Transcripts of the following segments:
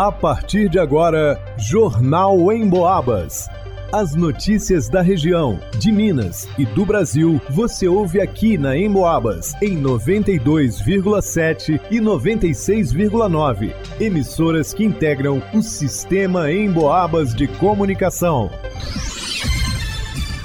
A partir de agora, Jornal em Boabas. As notícias da região, de Minas e do Brasil, você ouve aqui na Emboabas, em 92,7 e 96,9. Emissoras que integram o sistema Emboabas de comunicação.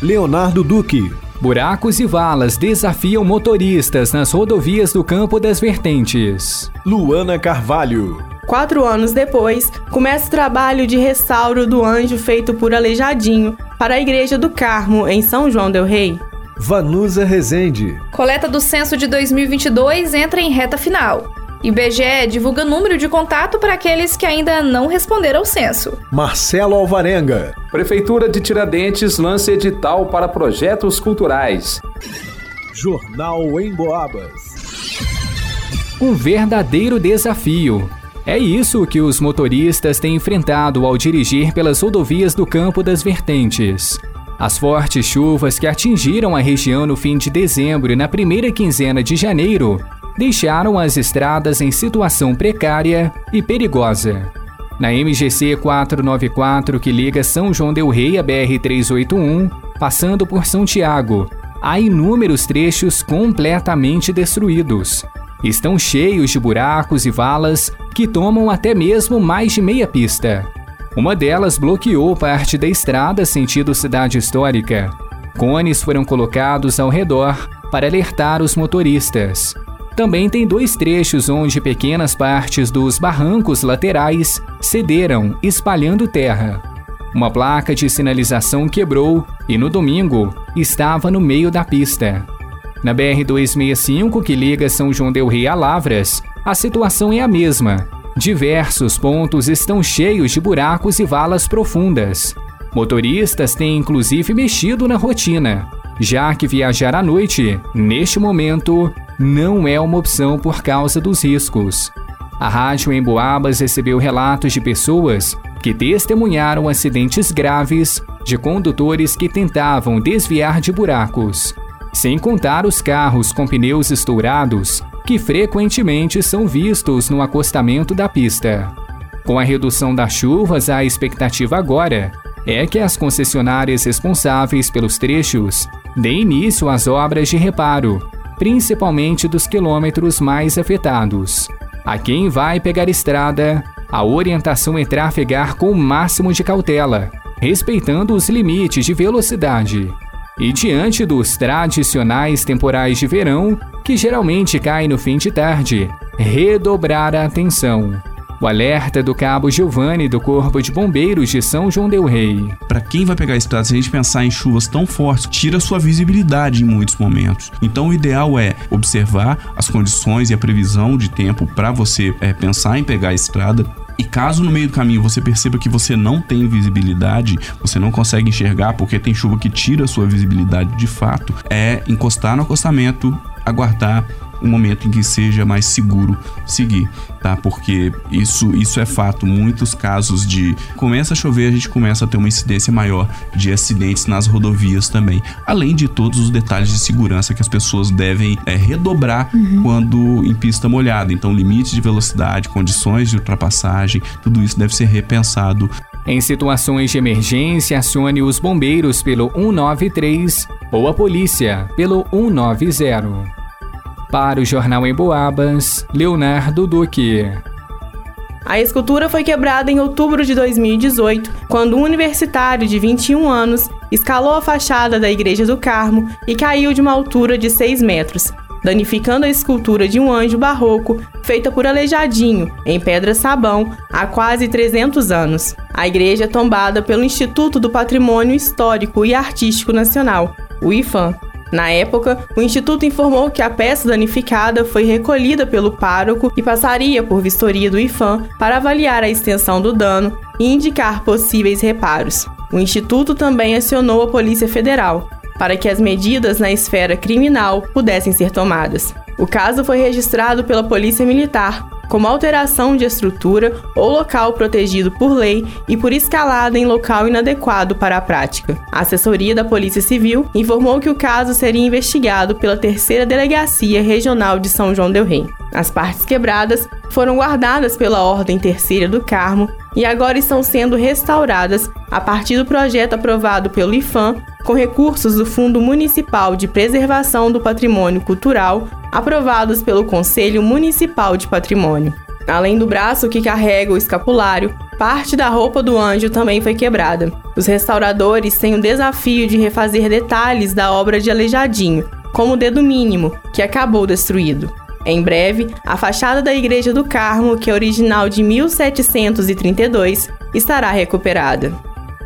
Leonardo Duque. Buracos e valas desafiam motoristas nas rodovias do Campo das Vertentes. Luana Carvalho. Quatro anos depois, começa o trabalho de restauro do anjo feito por Aleijadinho para a Igreja do Carmo, em São João Del Rei. Vanusa Rezende. Coleta do censo de 2022 entra em reta final. IBGE divulga número de contato para aqueles que ainda não responderam ao censo. Marcelo Alvarenga. Prefeitura de Tiradentes lança edital para projetos culturais. Jornal em Boabas. Um verdadeiro desafio. É isso que os motoristas têm enfrentado ao dirigir pelas rodovias do Campo das Vertentes. As fortes chuvas que atingiram a região no fim de dezembro e na primeira quinzena de janeiro deixaram as estradas em situação precária e perigosa. Na MGC 494, que liga São João Del Rei a BR-381, passando por São Tiago, há inúmeros trechos completamente destruídos estão cheios de buracos e valas que tomam até mesmo mais de meia pista. Uma delas bloqueou parte da estrada sentido cidade histórica. Cones foram colocados ao redor para alertar os motoristas. Também tem dois trechos onde pequenas partes dos barrancos laterais cederam, espalhando terra. Uma placa de sinalização quebrou e no domingo estava no meio da pista. Na BR-265, que liga São João Del Rei a Lavras, a situação é a mesma. Diversos pontos estão cheios de buracos e valas profundas. Motoristas têm inclusive mexido na rotina, já que viajar à noite, neste momento, não é uma opção por causa dos riscos. A rádio em Boabas recebeu relatos de pessoas que testemunharam acidentes graves de condutores que tentavam desviar de buracos sem contar os carros com pneus estourados, que frequentemente são vistos no acostamento da pista. Com a redução das chuvas, a expectativa agora é que as concessionárias responsáveis pelos trechos deem início às obras de reparo, principalmente dos quilômetros mais afetados. A quem vai pegar estrada, a orientação é trafegar com o máximo de cautela, respeitando os limites de velocidade. E diante dos tradicionais temporais de verão, que geralmente caem no fim de tarde, redobrar a atenção. O alerta do Cabo Giovanni do Corpo de Bombeiros de São João Del Rei. Para quem vai pegar estrada, se a gente pensar em chuvas tão fortes, tira sua visibilidade em muitos momentos. Então, o ideal é observar as condições e a previsão de tempo para você é, pensar em pegar a estrada, e caso no meio do caminho você perceba que você não tem visibilidade, você não consegue enxergar porque tem chuva que tira a sua visibilidade de fato, é encostar no acostamento, aguardar um momento em que seja mais seguro seguir, tá? Porque isso, isso é fato. Muitos casos de começa a chover, a gente começa a ter uma incidência maior de acidentes nas rodovias também. Além de todos os detalhes de segurança que as pessoas devem é, redobrar uhum. quando em pista molhada. Então, limites de velocidade, condições de ultrapassagem, tudo isso deve ser repensado em situações de emergência, acione os bombeiros pelo 193 ou a polícia pelo 190. Para o Jornal em Boabas, Leonardo Duque. A escultura foi quebrada em outubro de 2018, quando um universitário de 21 anos escalou a fachada da Igreja do Carmo e caiu de uma altura de 6 metros, danificando a escultura de um anjo barroco feita por Aleijadinho, em pedra sabão, há quase 300 anos. A igreja é tombada pelo Instituto do Patrimônio Histórico e Artístico Nacional, o IFAM, na época, o Instituto informou que a peça danificada foi recolhida pelo pároco e passaria por vistoria do IFAM para avaliar a extensão do dano e indicar possíveis reparos. O Instituto também acionou a Polícia Federal para que as medidas na esfera criminal pudessem ser tomadas. O caso foi registrado pela Polícia Militar como alteração de estrutura ou local protegido por lei e por escalada em local inadequado para a prática. A assessoria da Polícia Civil informou que o caso seria investigado pela Terceira Delegacia Regional de São João del Rei. As partes quebradas foram guardadas pela Ordem Terceira do Carmo e agora estão sendo restauradas a partir do projeto aprovado pelo IFAM com recursos do Fundo Municipal de Preservação do Patrimônio Cultural, aprovados pelo Conselho Municipal de Patrimônio. Além do braço que carrega o escapulário, parte da roupa do anjo também foi quebrada. Os restauradores têm o desafio de refazer detalhes da obra de Aleijadinho, como o dedo mínimo, que acabou destruído. Em breve, a fachada da Igreja do Carmo, que é original de 1732, estará recuperada.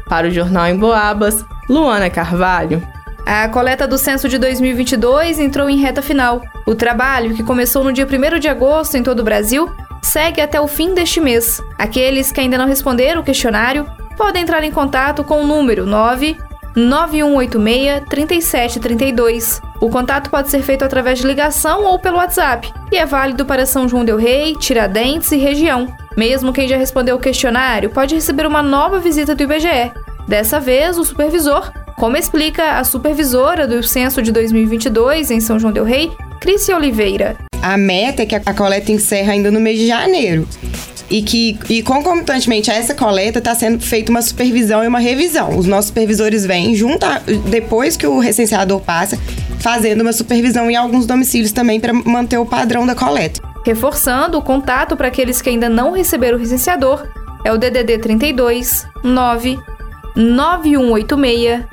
Para o Jornal em Boabas, Luana Carvalho. A coleta do censo de 2022 entrou em reta final. O trabalho, que começou no dia 1 de agosto em todo o Brasil, segue até o fim deste mês. Aqueles que ainda não responderam o questionário podem entrar em contato com o número 9 9186 3732. O contato pode ser feito através de ligação ou pelo WhatsApp e é válido para São João Del Rei, Tiradentes e região. Mesmo quem já respondeu o questionário pode receber uma nova visita do IBGE. Dessa vez, o supervisor, como explica a supervisora do censo de 2022 em São João Del Rei, Crícia Oliveira. A meta é que a coleta encerra ainda no mês de janeiro e que e concomitantemente a essa coleta está sendo feita uma supervisão e uma revisão. Os nossos supervisores vêm junto a, depois que o recenseador passa, fazendo uma supervisão em alguns domicílios também para manter o padrão da coleta. Reforçando o contato para aqueles que ainda não receberam o recenseador é o DDD 32 9 9186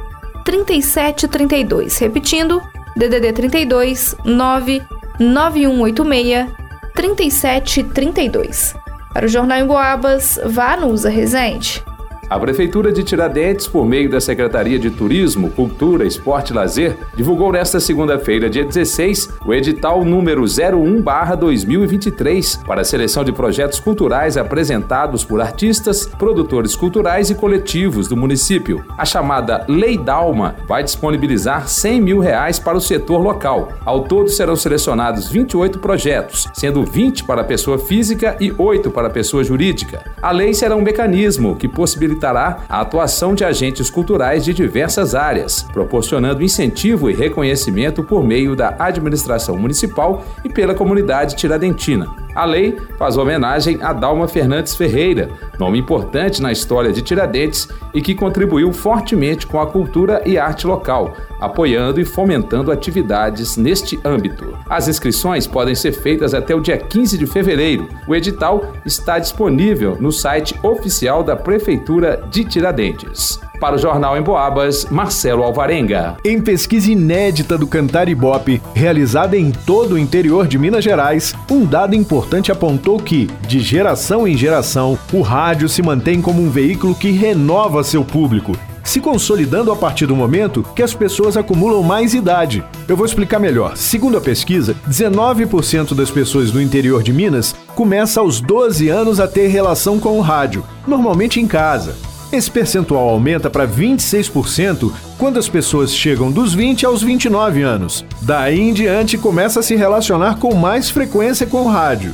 3732. Repetindo, DDD 32 9 9186 3732. Para o Jornal em Boabas, vá no Usa Resente. A Prefeitura de Tiradentes, por meio da Secretaria de Turismo, Cultura, Esporte e Lazer, divulgou nesta segunda-feira, dia 16, o edital número 01/2023 para a seleção de projetos culturais apresentados por artistas, produtores culturais e coletivos do município. A chamada Lei Dalma vai disponibilizar 100 mil reais para o setor local. Ao todo serão selecionados 28 projetos, sendo 20 para pessoa física e 8 para pessoa jurídica. A lei será um mecanismo que possibilitará a atuação de agentes culturais de diversas áreas, proporcionando incentivo e reconhecimento por meio da administração municipal e pela comunidade tiradentina. A lei faz homenagem a Dalma Fernandes Ferreira, nome importante na história de Tiradentes e que contribuiu fortemente com a cultura e arte local, apoiando e fomentando atividades neste âmbito. As inscrições podem ser feitas até o dia 15 de fevereiro. O edital está disponível no site oficial da De Tiradentes. Para o Jornal em Boabas, Marcelo Alvarenga. Em pesquisa inédita do Cantar Ibope, realizada em todo o interior de Minas Gerais, um dado importante apontou que, de geração em geração, o rádio se mantém como um veículo que renova seu público, se consolidando a partir do momento que as pessoas acumulam mais idade. Eu vou explicar melhor. Segundo a pesquisa, 19% das pessoas do interior de Minas começa aos 12 anos a ter relação com o rádio, normalmente em casa. Esse percentual aumenta para 26% quando as pessoas chegam dos 20 aos 29 anos. Daí em diante começa a se relacionar com mais frequência com o rádio.